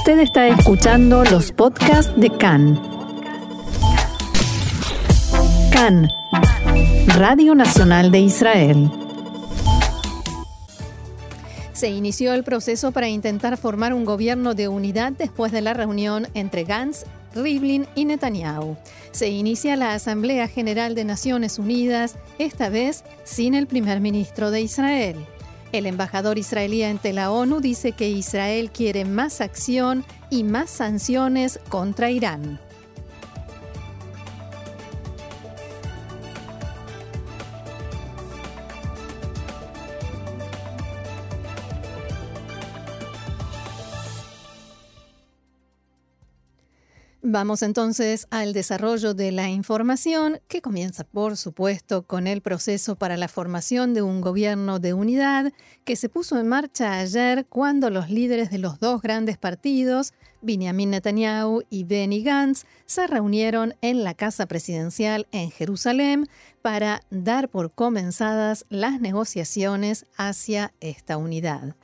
Usted está escuchando los podcasts de CAN. CAN, Radio Nacional de Israel. Se inició el proceso para intentar formar un gobierno de unidad después de la reunión entre Gantz, Rivlin y Netanyahu. Se inicia la Asamblea General de Naciones Unidas, esta vez sin el primer ministro de Israel. El embajador israelí ante la ONU dice que Israel quiere más acción y más sanciones contra Irán. Vamos entonces al desarrollo de la información que comienza, por supuesto, con el proceso para la formación de un gobierno de unidad que se puso en marcha ayer cuando los líderes de los dos grandes partidos, Benjamin Netanyahu y Benny Gantz, se reunieron en la Casa Presidencial en Jerusalén para dar por comenzadas las negociaciones hacia esta unidad.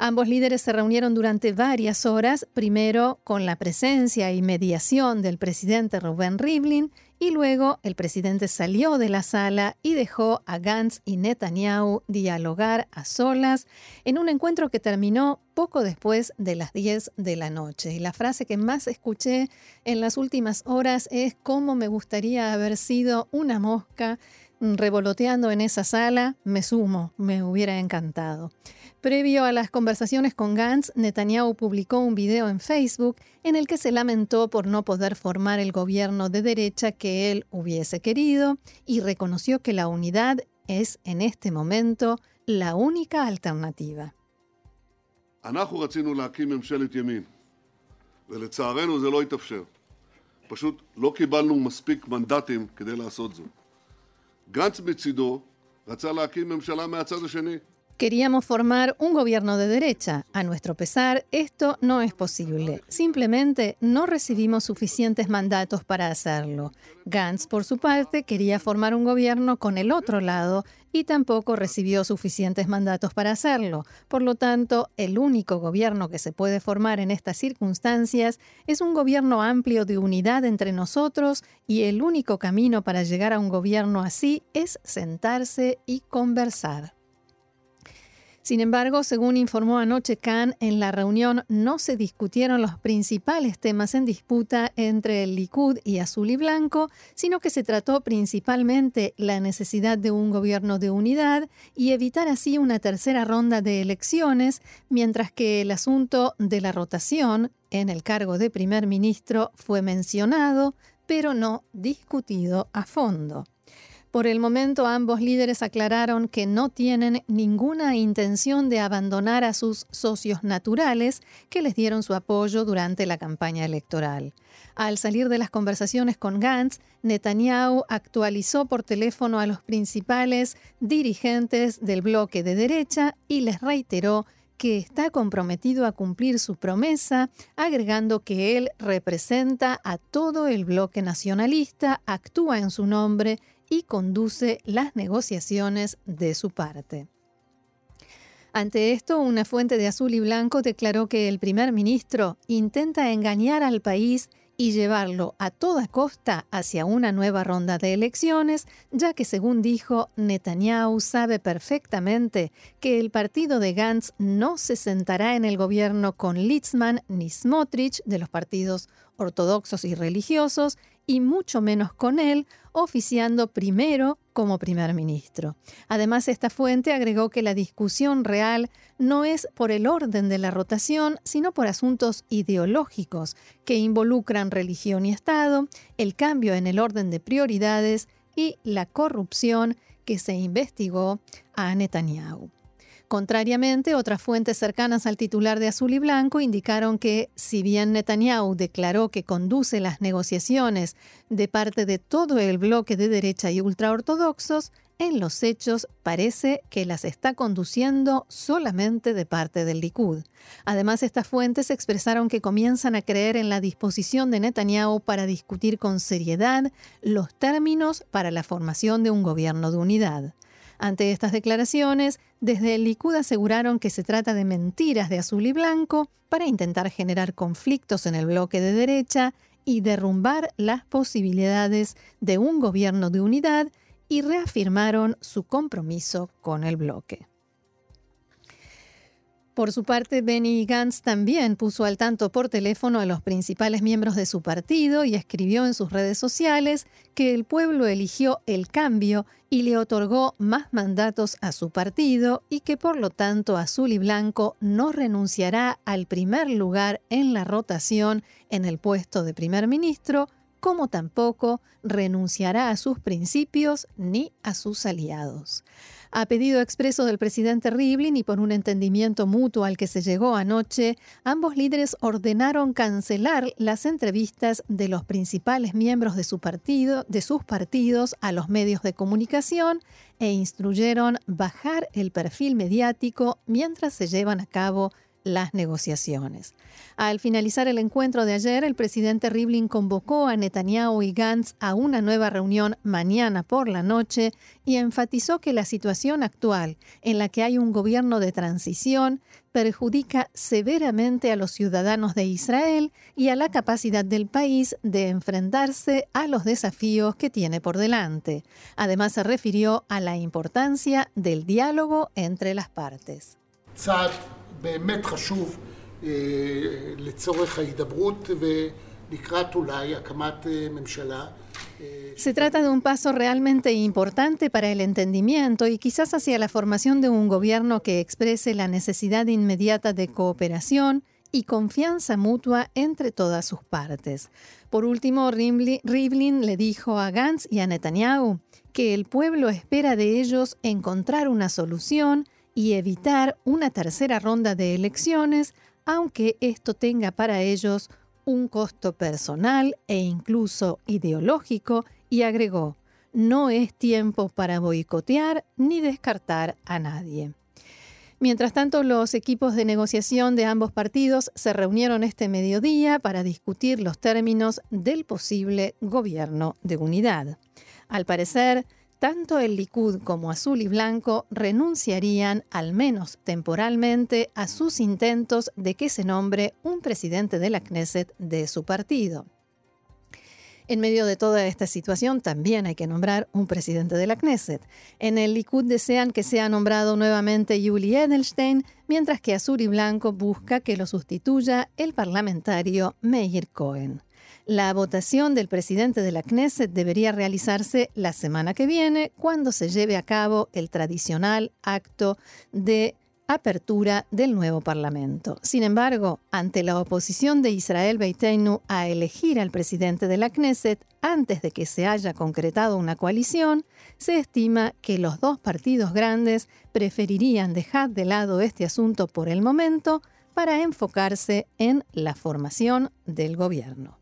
Ambos líderes se reunieron durante varias horas, primero con la presencia y mediación del presidente Rubén Rivlin, y luego el presidente salió de la sala y dejó a Gantz y Netanyahu dialogar a solas en un encuentro que terminó poco después de las 10 de la noche. Y la frase que más escuché en las últimas horas es cómo me gustaría haber sido una mosca revoloteando en esa sala, me sumo, me hubiera encantado. Previo a las conversaciones con Gantz, Netanyahu publicó un video en Facebook en el que se lamentó por no poder formar el gobierno de derecha que él hubiese querido y reconoció que la unidad es en este momento la única alternativa. גנץ מצידו רצה להקים ממשלה מהצד השני. Queríamos formar un gobierno de derecha. A nuestro pesar, esto no es posible. Simplemente no recibimos suficientes mandatos para hacerlo. Gantz, por su parte, quería formar un gobierno con el otro lado y tampoco recibió suficientes mandatos para hacerlo. Por lo tanto, el único gobierno que se puede formar en estas circunstancias es un gobierno amplio de unidad entre nosotros y el único camino para llegar a un gobierno así es sentarse y conversar. Sin embargo, según informó anoche Khan, en la reunión no se discutieron los principales temas en disputa entre el Likud y Azul y Blanco, sino que se trató principalmente la necesidad de un gobierno de unidad y evitar así una tercera ronda de elecciones, mientras que el asunto de la rotación en el cargo de primer ministro fue mencionado, pero no discutido a fondo. Por el momento ambos líderes aclararon que no tienen ninguna intención de abandonar a sus socios naturales que les dieron su apoyo durante la campaña electoral. Al salir de las conversaciones con Gantz, Netanyahu actualizó por teléfono a los principales dirigentes del bloque de derecha y les reiteró que está comprometido a cumplir su promesa, agregando que él representa a todo el bloque nacionalista, actúa en su nombre y conduce las negociaciones de su parte. Ante esto, una fuente de azul y blanco declaró que el primer ministro intenta engañar al país y llevarlo a toda costa hacia una nueva ronda de elecciones, ya que según dijo, Netanyahu sabe perfectamente que el partido de Gantz no se sentará en el gobierno con Litzman ni Smotrich de los partidos ortodoxos y religiosos, y mucho menos con él, oficiando primero como primer ministro. Además, esta fuente agregó que la discusión real no es por el orden de la rotación, sino por asuntos ideológicos que involucran religión y Estado, el cambio en el orden de prioridades y la corrupción que se investigó a Netanyahu. Contrariamente, otras fuentes cercanas al titular de Azul y Blanco indicaron que, si bien Netanyahu declaró que conduce las negociaciones de parte de todo el bloque de derecha y ultraortodoxos, en los hechos parece que las está conduciendo solamente de parte del Likud. Además, estas fuentes expresaron que comienzan a creer en la disposición de Netanyahu para discutir con seriedad los términos para la formación de un gobierno de unidad. Ante estas declaraciones, desde el Likud aseguraron que se trata de mentiras de azul y blanco para intentar generar conflictos en el bloque de derecha y derrumbar las posibilidades de un gobierno de unidad y reafirmaron su compromiso con el bloque. Por su parte, Benny Gantz también puso al tanto por teléfono a los principales miembros de su partido y escribió en sus redes sociales que el pueblo eligió el cambio y le otorgó más mandatos a su partido y que por lo tanto Azul y Blanco no renunciará al primer lugar en la rotación en el puesto de primer ministro, como tampoco renunciará a sus principios ni a sus aliados. A pedido expreso del presidente Rivlin y por un entendimiento mutuo al que se llegó anoche, ambos líderes ordenaron cancelar las entrevistas de los principales miembros de su partido, de sus partidos a los medios de comunicación e instruyeron bajar el perfil mediático mientras se llevan a cabo las negociaciones. Al finalizar el encuentro de ayer, el presidente Rivlin convocó a Netanyahu y Gantz a una nueva reunión mañana por la noche y enfatizó que la situación actual, en la que hay un gobierno de transición, perjudica severamente a los ciudadanos de Israel y a la capacidad del país de enfrentarse a los desafíos que tiene por delante. Además, se refirió a la importancia del diálogo entre las partes. באמת חשוב לצורך ההידברות ולקראת אולי הקמת ממשלה. Se trata de un paso realmente importante para el entendimiento y quizás hacia la formación de un gobierno que exprese la necesidad inmediata de cooperación y confianza mutua entre todas sus partes. Por último, Rivlin le dijo a Gantz y a Netanyahu que el pueblo espera de ellos encontrar una solución y evitar una tercera ronda de elecciones, aunque esto tenga para ellos un costo personal e incluso ideológico, y agregó, no es tiempo para boicotear ni descartar a nadie. Mientras tanto, los equipos de negociación de ambos partidos se reunieron este mediodía para discutir los términos del posible gobierno de unidad. Al parecer, tanto el Likud como Azul y Blanco renunciarían, al menos temporalmente, a sus intentos de que se nombre un presidente de la Knesset de su partido. En medio de toda esta situación también hay que nombrar un presidente de la Knesset. En el Likud desean que sea nombrado nuevamente Yuli Edelstein, mientras que Azul y Blanco busca que lo sustituya el parlamentario Meir Cohen. La votación del presidente de la Knesset debería realizarse la semana que viene, cuando se lleve a cabo el tradicional acto de apertura del nuevo Parlamento. Sin embargo, ante la oposición de Israel Beiteinu a elegir al presidente de la Knesset antes de que se haya concretado una coalición, se estima que los dos partidos grandes preferirían dejar de lado este asunto por el momento para enfocarse en la formación del gobierno.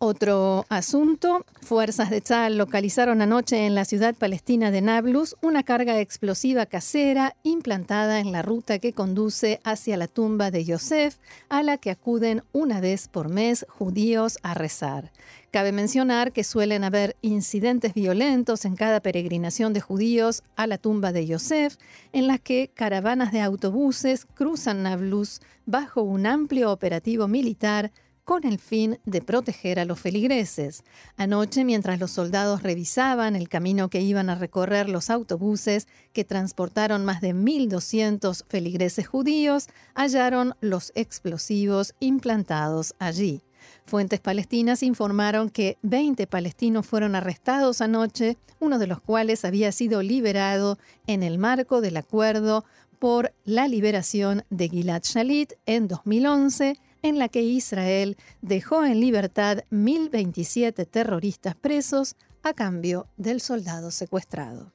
Otro asunto, fuerzas de Tzal localizaron anoche en la ciudad palestina de Nablus una carga explosiva casera implantada en la ruta que conduce hacia la tumba de Yosef, a la que acuden una vez por mes judíos a rezar. Cabe mencionar que suelen haber incidentes violentos en cada peregrinación de judíos a la tumba de Yosef, en las que caravanas de autobuses cruzan Nablus bajo un amplio operativo militar con el fin de proteger a los feligreses. Anoche, mientras los soldados revisaban el camino que iban a recorrer los autobuses que transportaron más de 1.200 feligreses judíos, hallaron los explosivos implantados allí. Fuentes palestinas informaron que 20 palestinos fueron arrestados anoche, uno de los cuales había sido liberado en el marco del acuerdo por la liberación de Gilad Shalit en 2011 en la que Israel dejó en libertad 1.027 terroristas presos a cambio del soldado secuestrado.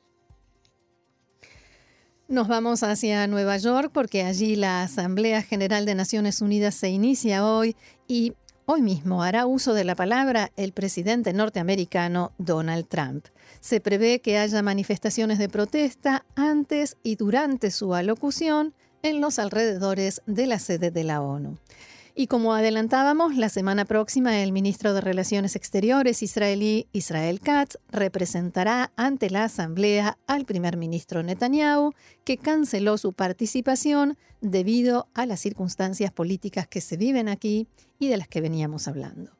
Nos vamos hacia Nueva York porque allí la Asamblea General de Naciones Unidas se inicia hoy y hoy mismo hará uso de la palabra el presidente norteamericano Donald Trump. Se prevé que haya manifestaciones de protesta antes y durante su alocución en los alrededores de la sede de la ONU. Y como adelantábamos, la semana próxima el ministro de Relaciones Exteriores israelí Israel Katz representará ante la Asamblea al primer ministro Netanyahu, que canceló su participación debido a las circunstancias políticas que se viven aquí y de las que veníamos hablando.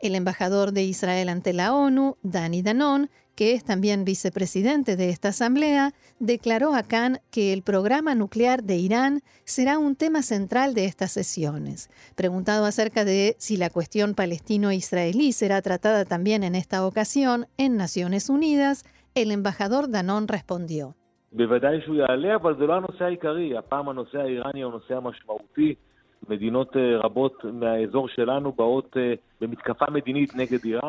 El embajador de Israel ante la ONU, Dani Danon, que es también vicepresidente de esta asamblea, declaró a Khan que el programa nuclear de Irán será un tema central de estas sesiones. Preguntado acerca de si la cuestión palestino-israelí será tratada también en esta ocasión en Naciones Unidas, el embajador Danon respondió.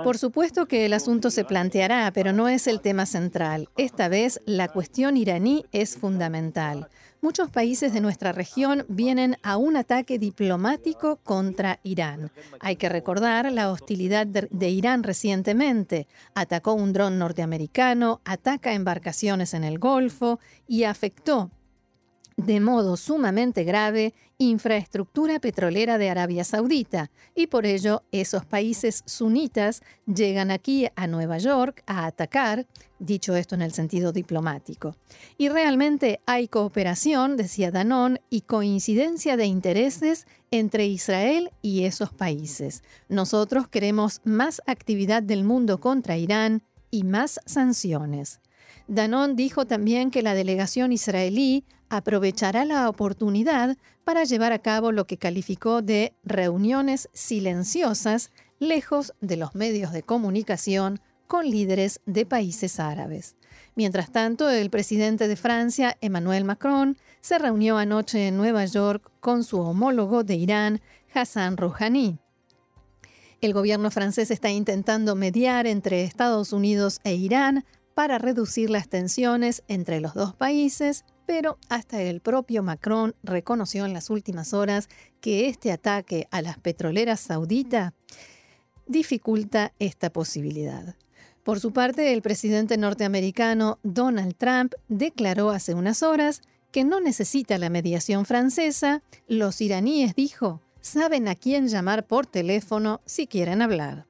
Por supuesto que el asunto se planteará, pero no es el tema central. Esta vez la cuestión iraní es fundamental. Muchos países de nuestra región vienen a un ataque diplomático contra Irán. Hay que recordar la hostilidad de, Irán recientemente. Atacó un dron norteamericano, ataca embarcaciones en el Golfo y afectó de modo sumamente grave infraestructura petrolera de Arabia Saudita y por ello esos países sunitas llegan aquí a Nueva York a atacar, dicho esto en el sentido diplomático. Y realmente hay cooperación, decía Danón, y coincidencia de intereses entre Israel y esos países. Nosotros queremos más actividad del mundo contra Irán y más sanciones. Danón dijo también que la delegación israelí aprovechará la oportunidad para llevar a cabo lo que calificó de reuniones silenciosas lejos de los medios de comunicación con líderes de países árabes. Mientras tanto, el presidente de Francia, Emmanuel Macron, se reunió anoche en Nueva York con su homólogo de Irán, Hassan Rouhani. El gobierno francés está intentando mediar entre Estados Unidos e Irán para reducir las tensiones entre los dos países, pero hasta el propio Macron reconoció en las últimas horas que este ataque a las petroleras sauditas dificulta esta posibilidad. Por su parte, el presidente norteamericano Donald Trump declaró hace unas horas que no necesita la mediación francesa. Los iraníes, dijo, saben a quién llamar por teléfono si quieren hablar.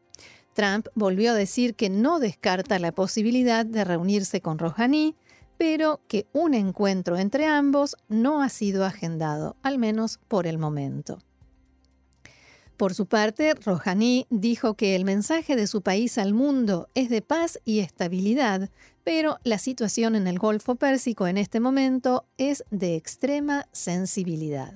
Trump volvió a decir que no descarta la posibilidad de reunirse con Rouhani, pero que un encuentro entre ambos no ha sido agendado, al menos por el momento. Por su parte, Rouhani dijo que el mensaje de su país al mundo es de paz y estabilidad, pero la situación en el Golfo Pérsico en este momento es de extrema sensibilidad.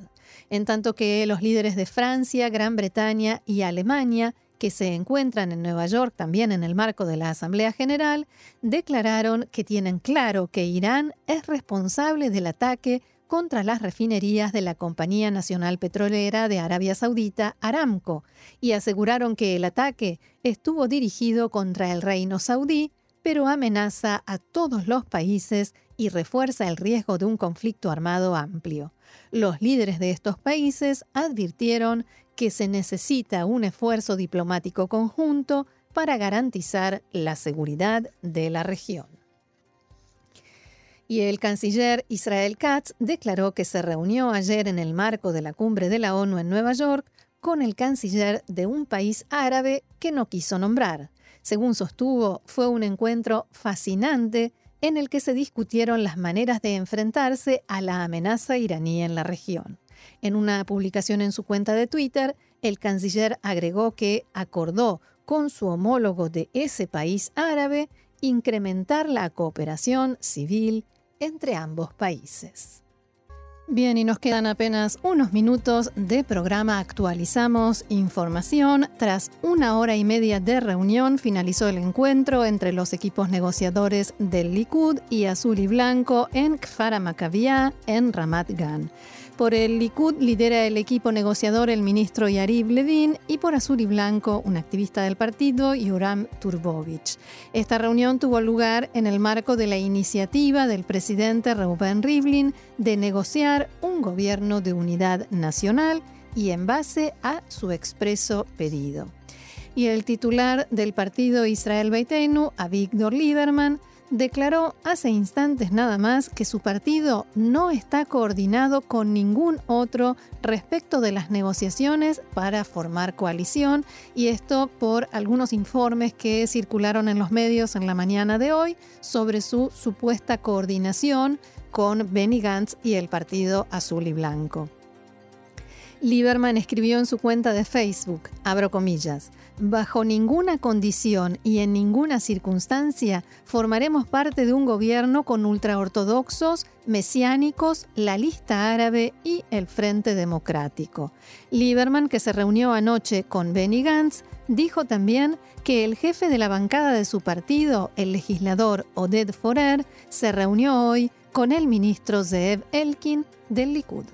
En tanto que los líderes de Francia, Gran Bretaña y Alemania que se encuentran en Nueva York también en el marco de la Asamblea General, declararon que tienen claro que Irán es responsable del ataque contra las refinerías de la Compañía Nacional Petrolera de Arabia Saudita, Aramco, y aseguraron que el ataque estuvo dirigido contra el reino saudí, pero amenaza a todos los países y refuerza el riesgo de un conflicto armado amplio. Los líderes de estos países advirtieron que se necesita un esfuerzo diplomático conjunto para garantizar la seguridad de la región. Y el canciller Israel Katz declaró que se reunió ayer en el marco de la cumbre de la ONU en Nueva York con el canciller de un país árabe que no quiso nombrar. Según sostuvo, fue un encuentro fascinante en el que se discutieron las maneras de enfrentarse a la amenaza iraní en la región. En una publicación en su cuenta de Twitter, el canciller agregó que acordó con su homólogo de ese país árabe incrementar la cooperación civil entre ambos países. Bien, y nos quedan apenas unos minutos de programa. Actualizamos información. Tras una hora y media de reunión, finalizó el encuentro entre los equipos negociadores del Likud y Azul y Blanco en Kfar en Ramat Gan. Por el Likud lidera el equipo negociador el ministro Yariv Levin y por Azul y Blanco un activista del partido, Yoram Turbovich. Esta reunión tuvo lugar en el marco de la iniciativa del presidente Reuben Rivlin de negociar un gobierno de unidad nacional y en base a su expreso pedido. Y el titular del partido Israel Beitenu, Avigdor Lieberman, declaró hace instantes nada más que su partido no está coordinado con ningún otro respecto de las negociaciones para formar coalición y esto por algunos informes que circularon en los medios en la mañana de hoy sobre su supuesta coordinación con Benny Gantz y el Partido Azul y Blanco. Lieberman escribió en su cuenta de Facebook, abro comillas, bajo ninguna condición y en ninguna circunstancia formaremos parte de un gobierno con ultraortodoxos, mesiánicos, la lista árabe y el Frente Democrático. Lieberman, que se reunió anoche con Benny Gantz, dijo también que el jefe de la bancada de su partido, el legislador Oded Forer, se reunió hoy con el ministro Zeev Elkin del Likud.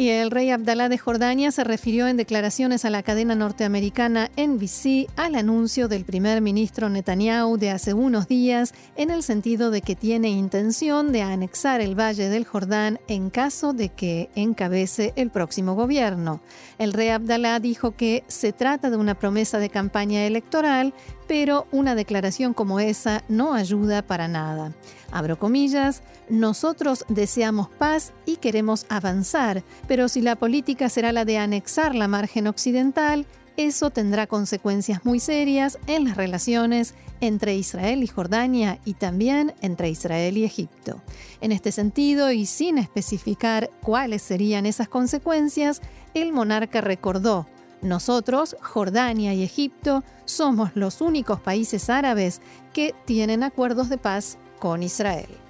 Y el rey Abdalá de Jordania se refirió en declaraciones a la cadena norteamericana NBC al anuncio del primer ministro Netanyahu de hace unos días en el sentido de que tiene intención de anexar el Valle del Jordán en caso de que encabece el próximo gobierno. El rey Abdalá dijo que se trata de una promesa de campaña electoral pero una declaración como esa no ayuda para nada. Abro comillas, nosotros deseamos paz y queremos avanzar, pero si la política será la de anexar la margen occidental, eso tendrá consecuencias muy serias en las relaciones entre Israel y Jordania y también entre Israel y Egipto. En este sentido, y sin especificar cuáles serían esas consecuencias, el monarca recordó nosotros, Jordania y Egipto, somos los únicos países árabes que tienen acuerdos de paz con Israel.